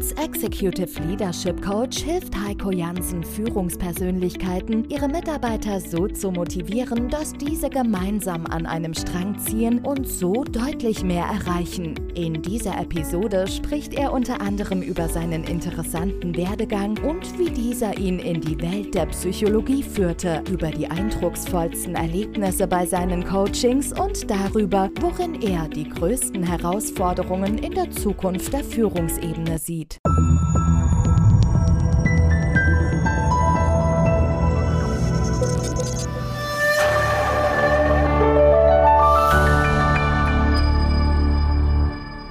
Als Executive Leadership Coach hilft Heiko Jansen Führungspersönlichkeiten, ihre Mitarbeiter so zu motivieren, dass diese gemeinsam an einem Strang ziehen und so deutlich mehr erreichen. In dieser Episode spricht er unter anderem über seinen interessanten Werdegang und wie dieser ihn in die Welt der Psychologie führte, über die eindrucksvollsten Erlebnisse bei seinen Coachings und darüber, worin er die größten Herausforderungen in der Zukunft der Führungsebene sieht.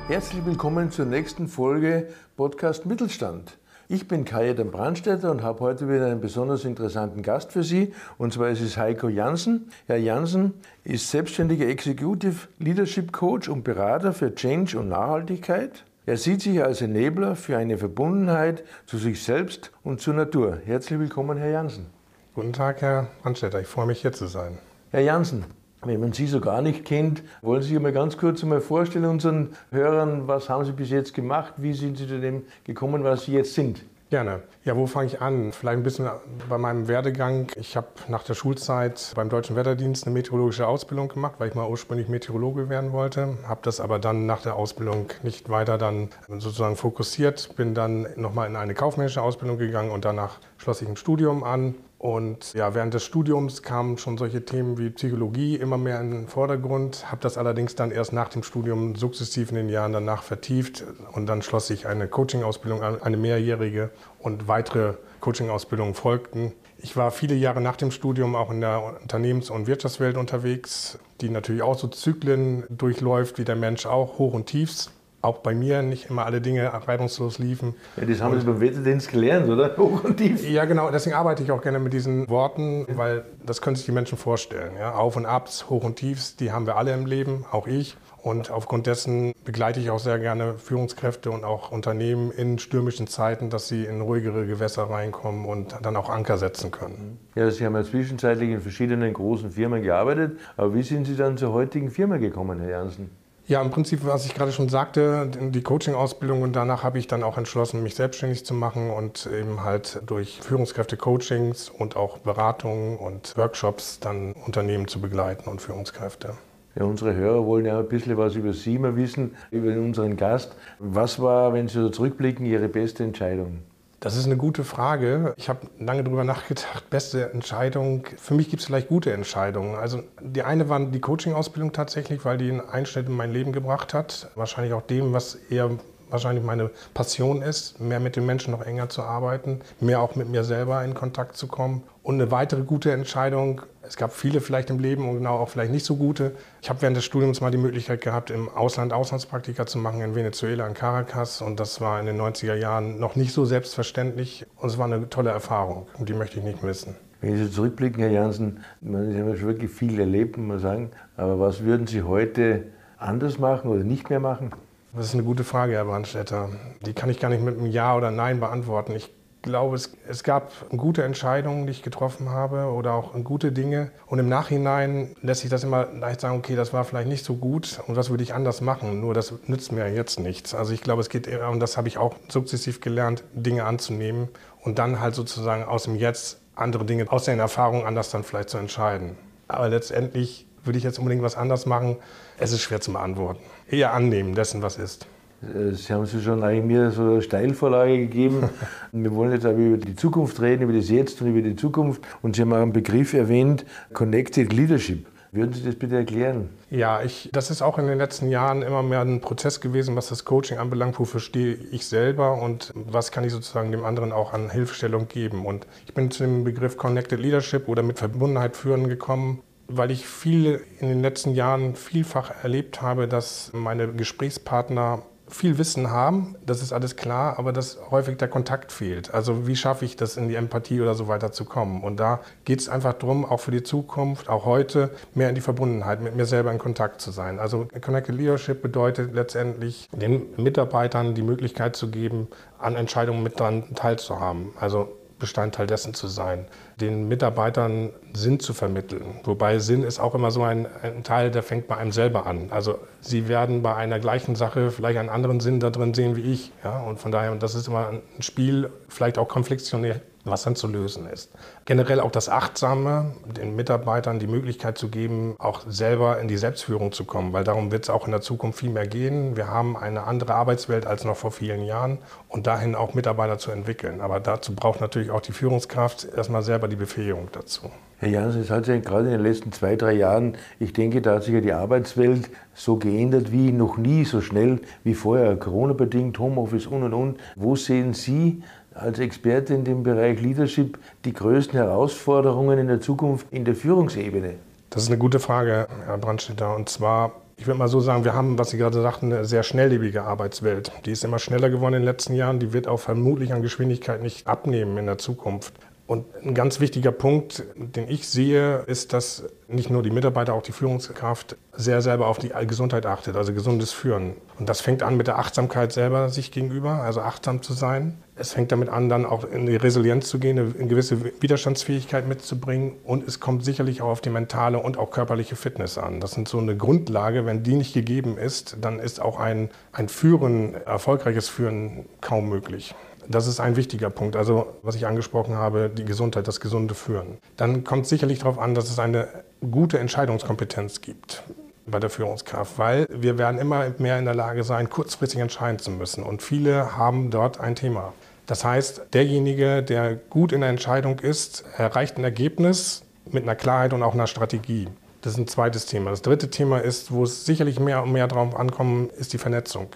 Herzlich willkommen zur nächsten Folge Podcast Mittelstand. Ich bin Kajetan Brandstätter und habe heute wieder einen besonders interessanten Gast für Sie. Und zwar ist es Heiko Jansen. Herr Jansen ist selbstständiger Executive Leadership Coach und Berater für Change und Nachhaltigkeit. Er sieht sich als Enabler für eine Verbundenheit zu sich selbst und zur Natur. Herzlich willkommen, Herr Jansen. Guten Tag, Herr Brandstätter. Ich freue mich, hier zu sein. Herr Jansen, wenn man Sie so gar nicht kennt, wollen Sie sich mal ganz kurz einmal vorstellen unseren Hörern, was haben Sie bis jetzt gemacht, wie sind Sie zu dem gekommen, was Sie jetzt sind? Gerne. Ja, wo fange ich an? Vielleicht ein bisschen bei meinem Werdegang. Ich habe nach der Schulzeit beim Deutschen Wetterdienst eine meteorologische Ausbildung gemacht, weil ich mal ursprünglich Meteorologe werden wollte. Habe das aber dann nach der Ausbildung nicht weiter dann sozusagen fokussiert. Bin dann nochmal in eine kaufmännische Ausbildung gegangen und danach schloss ich ein Studium an und ja, während des Studiums kamen schon solche Themen wie Psychologie immer mehr in den Vordergrund, habe das allerdings dann erst nach dem Studium sukzessiv in den Jahren danach vertieft und dann schloss ich eine Coaching-Ausbildung an, eine mehrjährige und weitere Coaching-Ausbildungen folgten. Ich war viele Jahre nach dem Studium auch in der Unternehmens- und Wirtschaftswelt unterwegs, die natürlich auch so Zyklen durchläuft, wie der Mensch auch, Hoch und Tiefs auch bei mir nicht immer alle Dinge reibungslos liefen. Ja, das haben und, Sie beim Wetterdienst gelernt, oder? Hoch und tief. Ja, genau. Deswegen arbeite ich auch gerne mit diesen Worten, weil das können sich die Menschen vorstellen. Ja? Auf und Abs, Hoch und Tiefs, die haben wir alle im Leben, auch ich. Und aufgrund dessen begleite ich auch sehr gerne Führungskräfte und auch Unternehmen in stürmischen Zeiten, dass sie in ruhigere Gewässer reinkommen und dann auch Anker setzen können. Ja, Sie haben ja zwischenzeitlich in verschiedenen großen Firmen gearbeitet. Aber wie sind Sie dann zur heutigen Firma gekommen, Herr Jansen? Ja, im Prinzip, was ich gerade schon sagte, die Coaching-Ausbildung und danach habe ich dann auch entschlossen, mich selbstständig zu machen und eben halt durch Führungskräfte-Coachings und auch Beratungen und Workshops dann Unternehmen zu begleiten und Führungskräfte. Ja, unsere Hörer wollen ja ein bisschen was über Sie mal wissen, über unseren Gast. Was war, wenn Sie so zurückblicken, Ihre beste Entscheidung? Das ist eine gute Frage. Ich habe lange darüber nachgedacht. Beste Entscheidung. Für mich gibt es vielleicht gute Entscheidungen. Also die eine war die Coaching-Ausbildung tatsächlich, weil die einen Einschnitt in mein Leben gebracht hat. Wahrscheinlich auch dem, was eher wahrscheinlich meine Passion ist, mehr mit den Menschen noch enger zu arbeiten, mehr auch mit mir selber in Kontakt zu kommen. Und eine weitere gute Entscheidung, es gab viele vielleicht im Leben und genau auch vielleicht nicht so gute. Ich habe während des Studiums mal die Möglichkeit gehabt, im Ausland Auslandspraktika zu machen, in Venezuela, in Caracas. Und das war in den 90er Jahren noch nicht so selbstverständlich. Und es war eine tolle Erfahrung und die möchte ich nicht missen. Wenn Sie zurückblicken, Herr Jansen, Sie haben schon wirklich viel erlebt, muss man sagen. Aber was würden Sie heute anders machen oder nicht mehr machen? Das ist eine gute Frage, Herr Brandstätter. Die kann ich gar nicht mit einem Ja oder Nein beantworten. Ich glaube, es, es gab gute Entscheidungen, die ich getroffen habe oder auch gute Dinge. Und im Nachhinein lässt sich das immer leicht sagen, okay, das war vielleicht nicht so gut und was würde ich anders machen. Nur das nützt mir jetzt nichts. Also ich glaube, es geht und das habe ich auch sukzessiv gelernt, Dinge anzunehmen und dann halt sozusagen aus dem Jetzt andere Dinge aus den Erfahrungen anders dann vielleicht zu entscheiden. Aber letztendlich würde ich jetzt unbedingt was anders machen? Es ist schwer zu beantworten. Eher annehmen dessen, was ist. Äh, Sie haben sich schon eigentlich mir so eine Steilvorlage gegeben. Wir wollen jetzt aber über die Zukunft reden, über das Jetzt und über die Zukunft. Und Sie haben auch einen Begriff erwähnt, Connected Leadership. Würden Sie das bitte erklären? Ja, ich, das ist auch in den letzten Jahren immer mehr ein Prozess gewesen, was das Coaching anbelangt. Wofür stehe ich selber und was kann ich sozusagen dem anderen auch an Hilfestellung geben? Und ich bin zu dem Begriff Connected Leadership oder mit Verbundenheit führen gekommen, weil ich viel in den letzten Jahren vielfach erlebt habe, dass meine Gesprächspartner viel Wissen haben, das ist alles klar, aber dass häufig der Kontakt fehlt. Also wie schaffe ich das, in die Empathie oder so weiter zu kommen? Und da geht es einfach darum, auch für die Zukunft, auch heute, mehr in die Verbundenheit, mit mir selber in Kontakt zu sein. Also Connected Leadership bedeutet letztendlich, den Mitarbeitern die Möglichkeit zu geben, an Entscheidungen mit dran teilzuhaben. Also Bestandteil dessen zu sein, den Mitarbeitern Sinn zu vermitteln. Wobei Sinn ist auch immer so ein, ein, Teil, der fängt bei einem selber an. Also sie werden bei einer gleichen Sache vielleicht einen anderen Sinn da drin sehen wie ich. Ja? Und von daher, das ist immer ein Spiel, vielleicht auch konfliktionär was dann zu lösen ist. Generell auch das Achtsame, den Mitarbeitern die Möglichkeit zu geben, auch selber in die Selbstführung zu kommen, weil darum wird es auch in der Zukunft viel mehr gehen. Wir haben eine andere Arbeitswelt als noch vor vielen Jahren und dahin auch Mitarbeiter zu entwickeln. Aber dazu braucht natürlich auch die Führungskraft erstmal selber die Befähigung dazu. Herr Jansen, es hat sich gerade in den letzten zwei, drei Jahren, ich denke, da hat sich ja die Arbeitswelt so geändert wie noch nie, so schnell wie vorher, Corona-bedingt, Homeoffice und und und. Wo sehen Sie als Experte in dem Bereich Leadership die größten Herausforderungen in der Zukunft in der Führungsebene? Das ist eine gute Frage, Herr Brandstätter. Und zwar, ich würde mal so sagen, wir haben, was Sie gerade sagten, eine sehr schnelllebige Arbeitswelt. Die ist immer schneller geworden in den letzten Jahren. Die wird auch vermutlich an Geschwindigkeit nicht abnehmen in der Zukunft. Und ein ganz wichtiger Punkt, den ich sehe, ist, dass nicht nur die Mitarbeiter, auch die Führungskraft sehr selber auf die Gesundheit achtet, also gesundes Führen. Und das fängt an mit der Achtsamkeit selber sich gegenüber, also achtsam zu sein. Es fängt damit an, dann auch in die Resilienz zu gehen, eine gewisse Widerstandsfähigkeit mitzubringen. Und es kommt sicherlich auch auf die mentale und auch körperliche Fitness an. Das sind so eine Grundlage. Wenn die nicht gegeben ist, dann ist auch ein, ein Führen, erfolgreiches Führen kaum möglich. Das ist ein wichtiger Punkt. Also, was ich angesprochen habe, die Gesundheit, das gesunde Führen. Dann kommt sicherlich darauf an, dass es eine gute Entscheidungskompetenz gibt bei der Führungskraft, weil wir werden immer mehr in der Lage sein, kurzfristig entscheiden zu müssen. Und viele haben dort ein Thema. Das heißt, derjenige, der gut in der Entscheidung ist, erreicht ein Ergebnis mit einer Klarheit und auch einer Strategie. Das ist ein zweites Thema. Das dritte Thema ist, wo es sicherlich mehr und mehr darauf ankommt, ist die Vernetzung.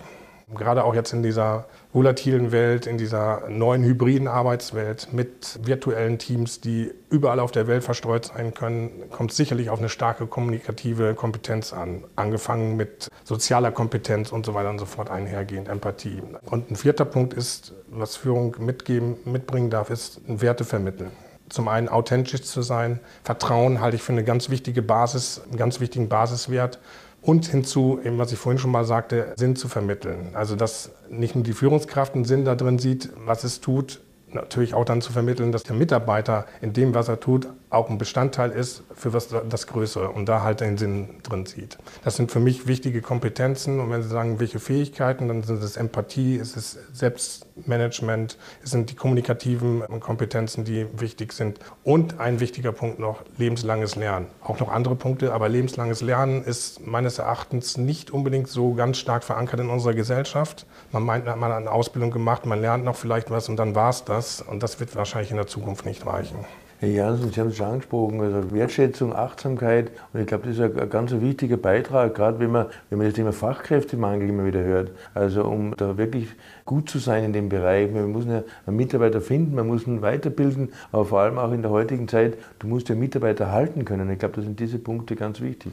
Gerade auch jetzt in dieser volatilen Welt, in dieser neuen hybriden Arbeitswelt mit virtuellen Teams, die überall auf der Welt verstreut sein können, kommt sicherlich auf eine starke kommunikative Kompetenz an. Angefangen mit sozialer Kompetenz und so weiter und so fort einhergehend, Empathie. Und ein vierter Punkt ist, was Führung mitgeben, mitbringen darf, ist Werte vermitteln zum einen authentisch zu sein. Vertrauen halte ich für eine ganz wichtige Basis, einen ganz wichtigen Basiswert und hinzu, eben was ich vorhin schon mal sagte, Sinn zu vermitteln. Also dass nicht nur die Führungskraft einen Sinn da drin sieht, was es tut, natürlich auch dann zu vermitteln, dass der Mitarbeiter in dem, was er tut, auch ein Bestandteil ist für was das Größere und da halt den Sinn drin sieht. Das sind für mich wichtige Kompetenzen und wenn Sie sagen, welche Fähigkeiten, dann sind es Empathie, es ist Selbstmanagement, es sind die kommunikativen Kompetenzen, die wichtig sind und ein wichtiger Punkt noch, lebenslanges Lernen. Auch noch andere Punkte, aber lebenslanges Lernen ist meines Erachtens nicht unbedingt so ganz stark verankert in unserer Gesellschaft. Man meint, man hat eine Ausbildung gemacht, man lernt noch vielleicht was und dann war es das und das wird wahrscheinlich in der Zukunft nicht reichen. Herr Janssen, Sie haben es schon angesprochen, also Wertschätzung, Achtsamkeit. Und ich glaube, das ist ein ganz wichtiger Beitrag, gerade wenn man, wenn man das Thema Fachkräftemangel immer wieder hört. Also um da wirklich gut zu sein in dem Bereich. Man muss einen Mitarbeiter finden, man muss ihn weiterbilden, aber vor allem auch in der heutigen Zeit, du musst ja Mitarbeiter halten können. Ich glaube, da sind diese Punkte ganz wichtig.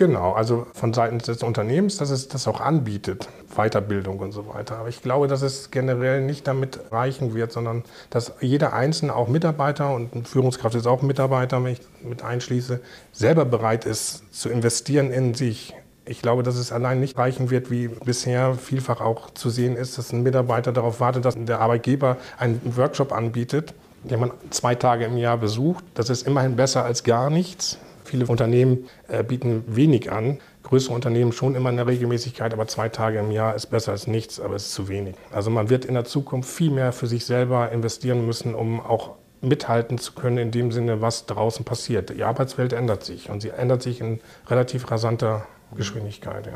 Genau, also von Seiten des Unternehmens, dass es das auch anbietet, Weiterbildung und so weiter. Aber ich glaube, dass es generell nicht damit reichen wird, sondern dass jeder Einzelne, auch Mitarbeiter und Führungskraft ist auch Mitarbeiter, wenn ich mit einschließe, selber bereit ist zu investieren in sich. Ich glaube, dass es allein nicht reichen wird, wie bisher vielfach auch zu sehen ist, dass ein Mitarbeiter darauf wartet, dass der Arbeitgeber einen Workshop anbietet, den man zwei Tage im Jahr besucht. Das ist immerhin besser als gar nichts. Viele Unternehmen äh, bieten wenig an. Größere Unternehmen schon immer in der Regelmäßigkeit, aber zwei Tage im Jahr ist besser als nichts, aber es ist zu wenig. Also man wird in der Zukunft viel mehr für sich selber investieren müssen, um auch mithalten zu können in dem Sinne, was draußen passiert. Die Arbeitswelt ändert sich und sie ändert sich in relativ rasanter Geschwindigkeit. Ja.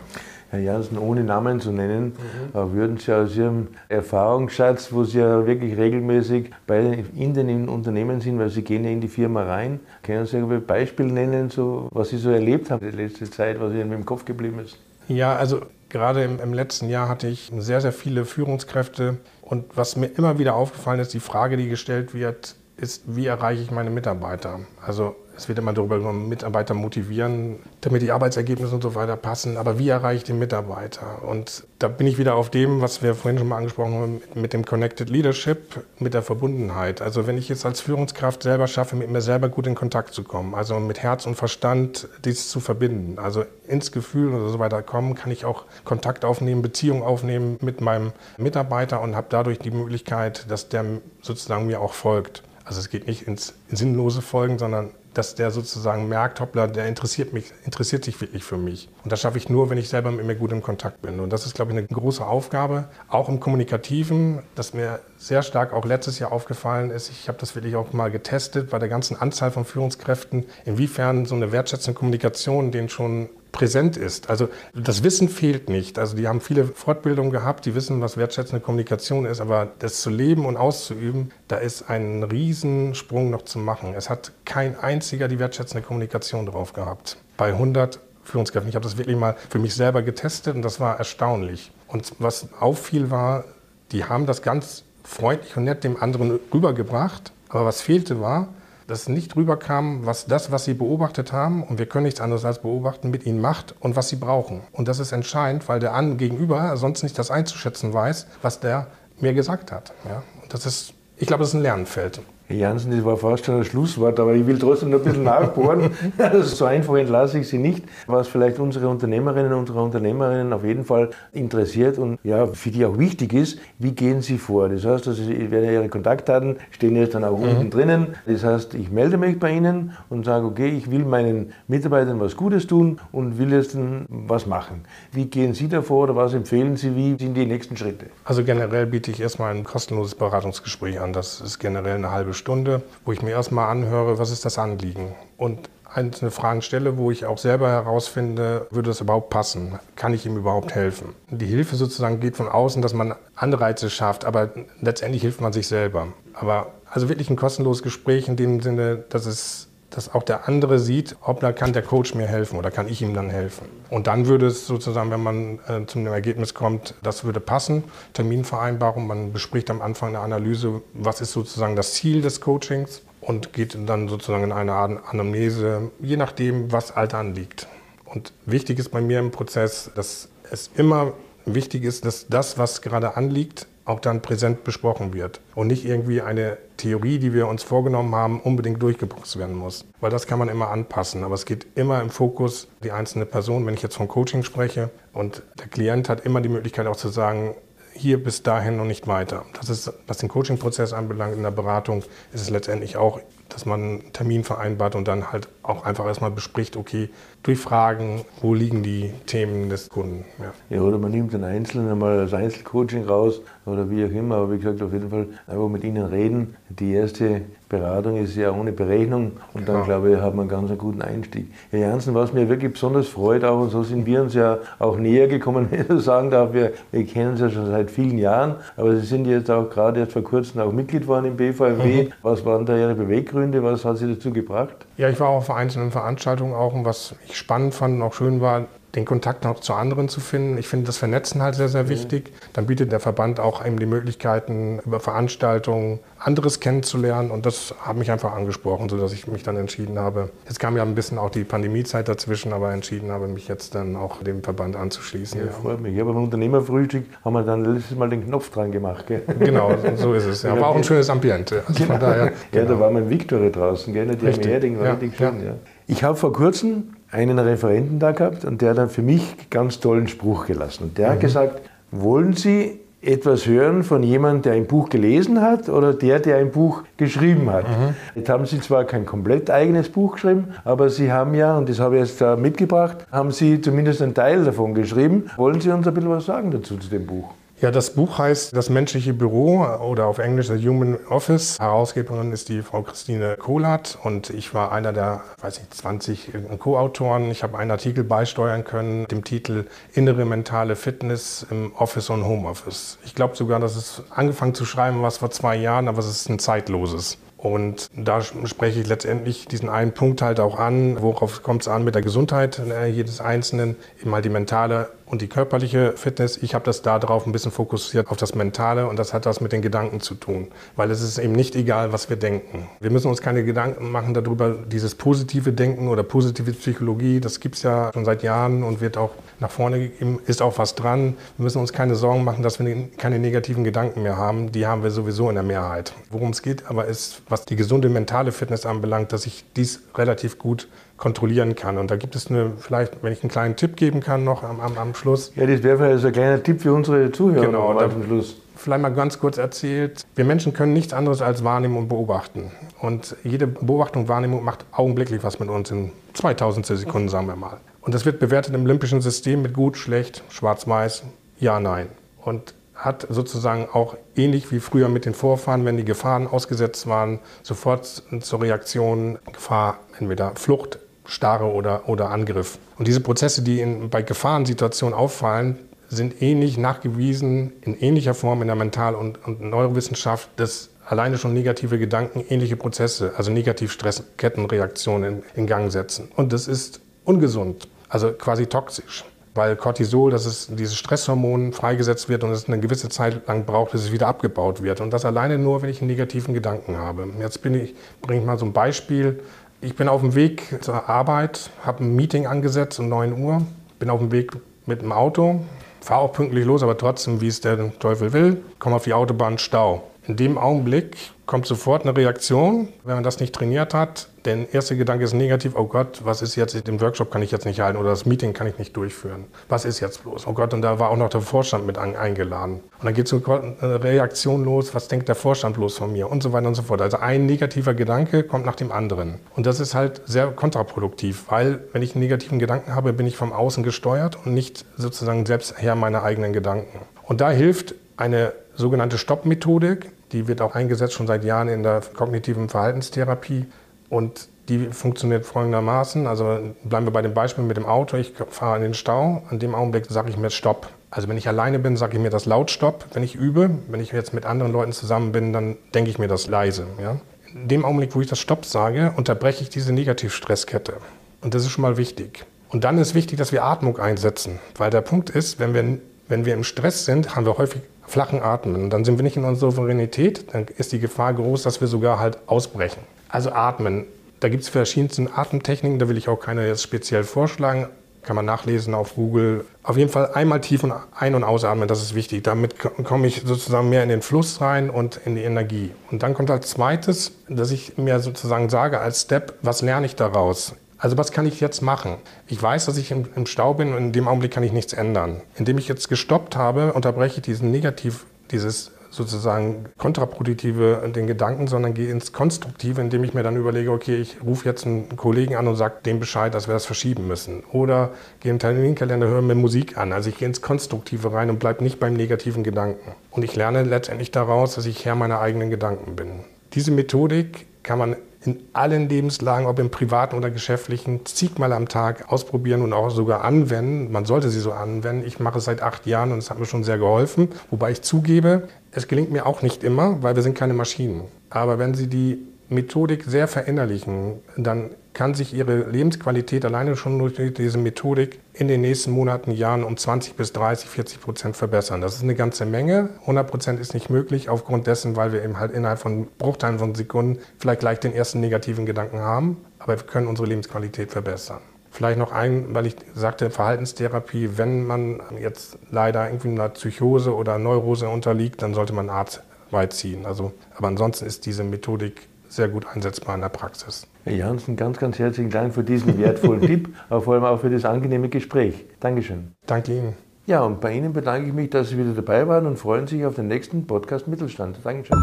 Herr Jansen, ohne Namen zu nennen, mhm. würden Sie aus Ihrem Erfahrungsschatz, wo Sie ja wirklich regelmäßig bei, in den Unternehmen sind, weil Sie gehen ja in die Firma rein, können Sie ein Beispiel nennen, so, was Sie so erlebt haben in der letzten Zeit, was Ihnen im Kopf geblieben ist? Ja, also gerade im, im letzten Jahr hatte ich sehr, sehr viele Führungskräfte und was mir immer wieder aufgefallen ist, die Frage, die gestellt wird, ist, wie erreiche ich meine Mitarbeiter? Also es wird immer darüber gesprochen, Mitarbeiter motivieren, damit die Arbeitsergebnisse und so weiter passen. Aber wie erreiche ich den Mitarbeiter? Und da bin ich wieder auf dem, was wir vorhin schon mal angesprochen haben, mit dem Connected Leadership, mit der Verbundenheit. Also wenn ich jetzt als Führungskraft selber schaffe, mit mir selber gut in Kontakt zu kommen, also mit Herz und Verstand dies zu verbinden, also ins Gefühl und so weiter kommen, kann ich auch Kontakt aufnehmen, Beziehung aufnehmen mit meinem Mitarbeiter und habe dadurch die Möglichkeit, dass der sozusagen mir auch folgt. Also es geht nicht ins sinnlose Folgen, sondern dass der sozusagen merkt, hoppla, der interessiert mich, interessiert sich wirklich für mich. Und das schaffe ich nur, wenn ich selber mit mir gut im Kontakt bin. Und das ist, glaube ich, eine große Aufgabe, auch im Kommunikativen, das mir sehr stark auch letztes Jahr aufgefallen ist. Ich habe das wirklich auch mal getestet bei der ganzen Anzahl von Führungskräften, inwiefern so eine wertschätzende Kommunikation denen schon präsent ist. Also das Wissen fehlt nicht. Also die haben viele Fortbildungen gehabt, die wissen, was wertschätzende Kommunikation ist, aber das zu leben und auszuüben, da ist ein Riesensprung noch zu machen. Es hat kein einziger die wertschätzende Kommunikation drauf gehabt. Bei 100 Führungskräften. Ich habe das wirklich mal für mich selber getestet und das war erstaunlich. Und was auffiel war, die haben das ganz freundlich und nett dem anderen rübergebracht. Aber was fehlte war, dass nicht rüberkam, was das, was sie beobachtet haben, und wir können nichts anderes als beobachten, mit ihnen macht und was sie brauchen. Und das ist entscheidend, weil der an Gegenüber sonst nicht das einzuschätzen weiß, was der mir gesagt hat. Ja? Und das ist, ich glaube, das ist ein Lernfeld. Herr Jansen, das war fast schon ein Schlusswort, aber ich will trotzdem noch ein bisschen nachbohren. so einfach entlasse ich Sie nicht. Was vielleicht unsere Unternehmerinnen und unsere Unternehmerinnen auf jeden Fall interessiert und ja, für die auch wichtig ist, wie gehen Sie vor? Das heißt, also, Ihre Kontaktdaten stehen jetzt dann auch mhm. unten drinnen. Das heißt, ich melde mich bei Ihnen und sage, okay, ich will meinen Mitarbeitern was Gutes tun und will jetzt was machen. Wie gehen Sie davor oder was empfehlen Sie? Wie sind die nächsten Schritte? Also generell biete ich erstmal ein kostenloses Beratungsgespräch an. Das ist generell eine halbe Stunde, wo ich mir erstmal anhöre, was ist das Anliegen. Und einzelne Fragen stelle, wo ich auch selber herausfinde, würde das überhaupt passen? Kann ich ihm überhaupt helfen? Die Hilfe sozusagen geht von außen, dass man Anreize schafft, aber letztendlich hilft man sich selber. Aber also wirklich ein kostenloses Gespräch in dem Sinne, dass es dass auch der andere sieht, ob da kann der Coach mir helfen oder kann ich ihm dann helfen. Und dann würde es sozusagen, wenn man äh, zu einem Ergebnis kommt, das würde passen, Terminvereinbarung, man bespricht am Anfang eine Analyse, was ist sozusagen das Ziel des Coachings und geht dann sozusagen in eine Art Anamnese, je nachdem, was Alter anliegt. Und wichtig ist bei mir im Prozess, dass es immer wichtig ist, dass das, was gerade anliegt, auch dann präsent besprochen wird und nicht irgendwie eine Theorie, die wir uns vorgenommen haben, unbedingt durchgeboxt werden muss. Weil das kann man immer anpassen, aber es geht immer im Fokus die einzelne Person, wenn ich jetzt von Coaching spreche und der Klient hat immer die Möglichkeit auch zu sagen, hier bis dahin und nicht weiter. Das ist, was den Coaching-Prozess anbelangt, in der Beratung ist es letztendlich auch, dass man einen Termin vereinbart und dann halt auch einfach erstmal bespricht, okay, durch Fragen, wo liegen die Themen des Kunden. Ja. ja, oder man nimmt den Einzelnen einmal als Einzelcoaching raus oder wie auch immer, aber wie gesagt, auf jeden Fall einfach mit ihnen reden. Die erste Beratung ist ja ohne Berechnung und dann, genau. glaube ich, hat man ganz einen guten Einstieg. Herr Janssen, was mir wirklich besonders freut, auch und so sind wir uns ja auch näher gekommen, wenn ich so sagen darf, wir, wir kennen uns ja schon seit vielen Jahren, aber Sie sind jetzt auch gerade erst vor kurzem auch Mitglied geworden im BVMW. Mhm. Was waren da Ihre Beweggründe? Was hat Sie dazu gebracht? Ja, ich war auch auf einzelnen Veranstaltungen auch und was ich spannend fand und auch schön war, den Kontakt noch zu anderen zu finden. Ich finde das Vernetzen halt sehr, sehr wichtig. Dann bietet der Verband auch eben die Möglichkeiten, über Veranstaltungen anderes kennenzulernen. Und das hat mich einfach angesprochen, sodass ich mich dann entschieden habe. Jetzt kam ja ein bisschen auch die Pandemiezeit dazwischen, aber entschieden habe, mich jetzt dann auch dem Verband anzuschließen. Ja, freut mich. Ja, beim Unternehmerfrühstück haben wir dann letztes Mal den Knopf dran gemacht. Gell? Genau, so ist es. Ja, war auch ein schönes Ambiente. Also genau. daher, genau. Ja, da war mein Victory draußen, gell? Die richtig. Erding war ja, richtig schön. Ja. Ich habe vor kurzem einen Referenten da gehabt und der hat dann für mich ganz tollen Spruch gelassen. Und der mhm. hat gesagt, wollen Sie etwas hören von jemandem, der ein Buch gelesen hat oder der, der ein Buch geschrieben hat. Mhm. Jetzt haben Sie zwar kein komplett eigenes Buch geschrieben, aber Sie haben ja, und das habe ich jetzt da mitgebracht, haben Sie zumindest einen Teil davon geschrieben. Wollen Sie uns ein bisschen was sagen dazu zu dem Buch? Ja, das Buch heißt Das menschliche Büro oder auf Englisch The Human Office. Herausgeberin ist die Frau Christine Kohlert und ich war einer der, weiß ich, 20 Co-Autoren. Ich habe einen Artikel beisteuern können mit dem Titel Innere mentale Fitness im Office und Homeoffice. Ich glaube sogar, dass es angefangen zu schreiben war vor zwei Jahren, aber es ist ein zeitloses. Und da spreche ich letztendlich diesen einen Punkt halt auch an, worauf kommt es an mit der Gesundheit äh, jedes Einzelnen, eben halt die mentale und die körperliche Fitness. Ich habe das da drauf ein bisschen fokussiert auf das Mentale und das hat was mit den Gedanken zu tun, weil es ist eben nicht egal, was wir denken. Wir müssen uns keine Gedanken machen darüber, dieses positive Denken oder positive Psychologie, das gibt es ja schon seit Jahren und wird auch nach vorne gegeben, ist auch was dran. Wir müssen uns keine Sorgen machen, dass wir keine negativen Gedanken mehr haben. Die haben wir sowieso in der Mehrheit. Worum es geht aber ist, was die gesunde mentale Fitness anbelangt, dass ich dies relativ gut kontrollieren kann. Und da gibt es eine, vielleicht, wenn ich einen kleinen Tipp geben kann noch am, am, am Schluss. Ja, das wäre vielleicht so ein kleiner Tipp für unsere Zuhörer genau, am Schluss. Vielleicht mal ganz kurz erzählt. Wir Menschen können nichts anderes als wahrnehmen und beobachten. Und jede Beobachtung Wahrnehmung macht augenblicklich was mit uns in 2000 Sekunden, sagen wir mal. Und das wird bewertet im olympischen System mit gut, schlecht, schwarz-weiß, ja, nein. Und hat sozusagen auch ähnlich wie früher mit den Vorfahren, wenn die Gefahren ausgesetzt waren, sofort zur Reaktion Gefahr, entweder Flucht, Starre oder, oder Angriff. Und diese Prozesse, die in, bei Gefahrensituationen auffallen, sind ähnlich nachgewiesen, in ähnlicher Form in der Mental- und, und Neurowissenschaft, dass alleine schon negative Gedanken ähnliche Prozesse, also Negativstresskettenreaktionen in, in Gang setzen. Und das ist ungesund, also quasi toxisch weil Cortisol, das ist dieses Stresshormon, freigesetzt wird und es eine gewisse Zeit lang braucht, bis es wieder abgebaut wird. Und das alleine nur, wenn ich einen negativen Gedanken habe. Jetzt bin ich, bringe ich mal so ein Beispiel. Ich bin auf dem Weg zur Arbeit, habe ein Meeting angesetzt um 9 Uhr, bin auf dem Weg mit dem Auto, fahre auch pünktlich los, aber trotzdem, wie es der Teufel will, komme auf die Autobahn, Stau. In dem Augenblick kommt sofort eine Reaktion, wenn man das nicht trainiert hat. Der erste Gedanke ist negativ, oh Gott, was ist jetzt, den Workshop kann ich jetzt nicht halten oder das Meeting kann ich nicht durchführen. Was ist jetzt bloß? Oh Gott, und da war auch noch der Vorstand mit eingeladen. Und dann geht so eine Reaktion los, was denkt der Vorstand bloß von mir und so weiter und so fort. Also ein negativer Gedanke kommt nach dem anderen. Und das ist halt sehr kontraproduktiv, weil wenn ich einen negativen Gedanken habe, bin ich vom Außen gesteuert und nicht sozusagen selbst Herr meiner eigenen Gedanken. Und da hilft eine sogenannte Stopp-Methodik. Die wird auch eingesetzt schon seit Jahren in der kognitiven Verhaltenstherapie. Und die funktioniert folgendermaßen. Also bleiben wir bei dem Beispiel mit dem Auto. Ich fahre in den Stau. An dem Augenblick sage ich mir Stopp. Also wenn ich alleine bin, sage ich mir das laut Stopp. Wenn ich übe, wenn ich jetzt mit anderen Leuten zusammen bin, dann denke ich mir das leise. Ja? In dem Augenblick, wo ich das Stopp sage, unterbreche ich diese Negativstresskette. Und das ist schon mal wichtig. Und dann ist wichtig, dass wir Atmung einsetzen. Weil der Punkt ist, wenn wir, wenn wir im Stress sind, haben wir häufig flachen Atmen. Und dann sind wir nicht in unserer Souveränität, dann ist die Gefahr groß, dass wir sogar halt ausbrechen. Also atmen. Da gibt es verschiedenste Atemtechniken, da will ich auch keine jetzt speziell vorschlagen. Kann man nachlesen auf Google. Auf jeden Fall einmal tief ein- und ausatmen, das ist wichtig. Damit komme ich sozusagen mehr in den Fluss rein und in die Energie. Und dann kommt als zweites, dass ich mir sozusagen sage als Step, was lerne ich daraus? Also was kann ich jetzt machen? Ich weiß, dass ich im, im, Stau bin und in dem Augenblick kann ich nichts ändern. Indem ich jetzt gestoppt habe, unterbreche ich diesen Negativ, dieses sozusagen kontraproduktive den Gedanken, sondern gehe ins Konstruktive, indem ich mir dann überlege, okay, ich rufe jetzt einen Kollegen an und sage dem Bescheid, dass wir das verschieben müssen. Oder gehe im Terminkalender, höre mir Musik an. Also ich gehe ins Konstruktive rein und bleibe nicht beim negativen Gedanken. Und ich lerne letztendlich daraus, dass ich Herr meiner eigenen Gedanken bin. Diese Methodik kann man in allen Lebenslagen, ob im privaten oder geschäftlichen, zigmal am Tag ausprobieren und auch sogar anwenden. Man sollte sie so anwenden. Ich mache es seit acht Jahren und es hat mir schon sehr geholfen. Wobei ich zugebe, es gelingt mir auch nicht immer, weil wir sind keine Maschinen. Aber wenn Sie die Methodik sehr verinnerlichen, dann kann sich ihre Lebensqualität alleine schon durch diese Methodik in den nächsten Monaten, Jahren um 20 bis 30, 40 Prozent verbessern. Das ist eine ganze Menge. 100 Prozent ist nicht möglich aufgrund dessen, weil wir eben halt innerhalb von Bruchteilen von Sekunden vielleicht gleich den ersten negativen Gedanken haben, aber wir können unsere Lebensqualität verbessern. Vielleicht noch ein, weil ich sagte, Verhaltenstherapie, wenn man jetzt leider irgendwie einer Psychose oder Neurose unterliegt, dann sollte man Arzt beiziehen. Also, aber ansonsten ist diese Methodik sehr gut einsetzbar in der Praxis. Herr Janssen, ganz, ganz herzlichen Dank für diesen wertvollen Tipp, aber vor allem auch für das angenehme Gespräch. Dankeschön. Danke Ihnen. Ja, und bei Ihnen bedanke ich mich, dass Sie wieder dabei waren und freuen sich auf den nächsten Podcast Mittelstand. Dankeschön.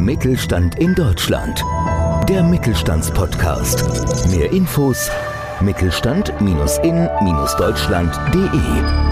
Mittelstand in Deutschland. Der Mittelstandspodcast. Mehr Infos mittelstand-in-deutschland.de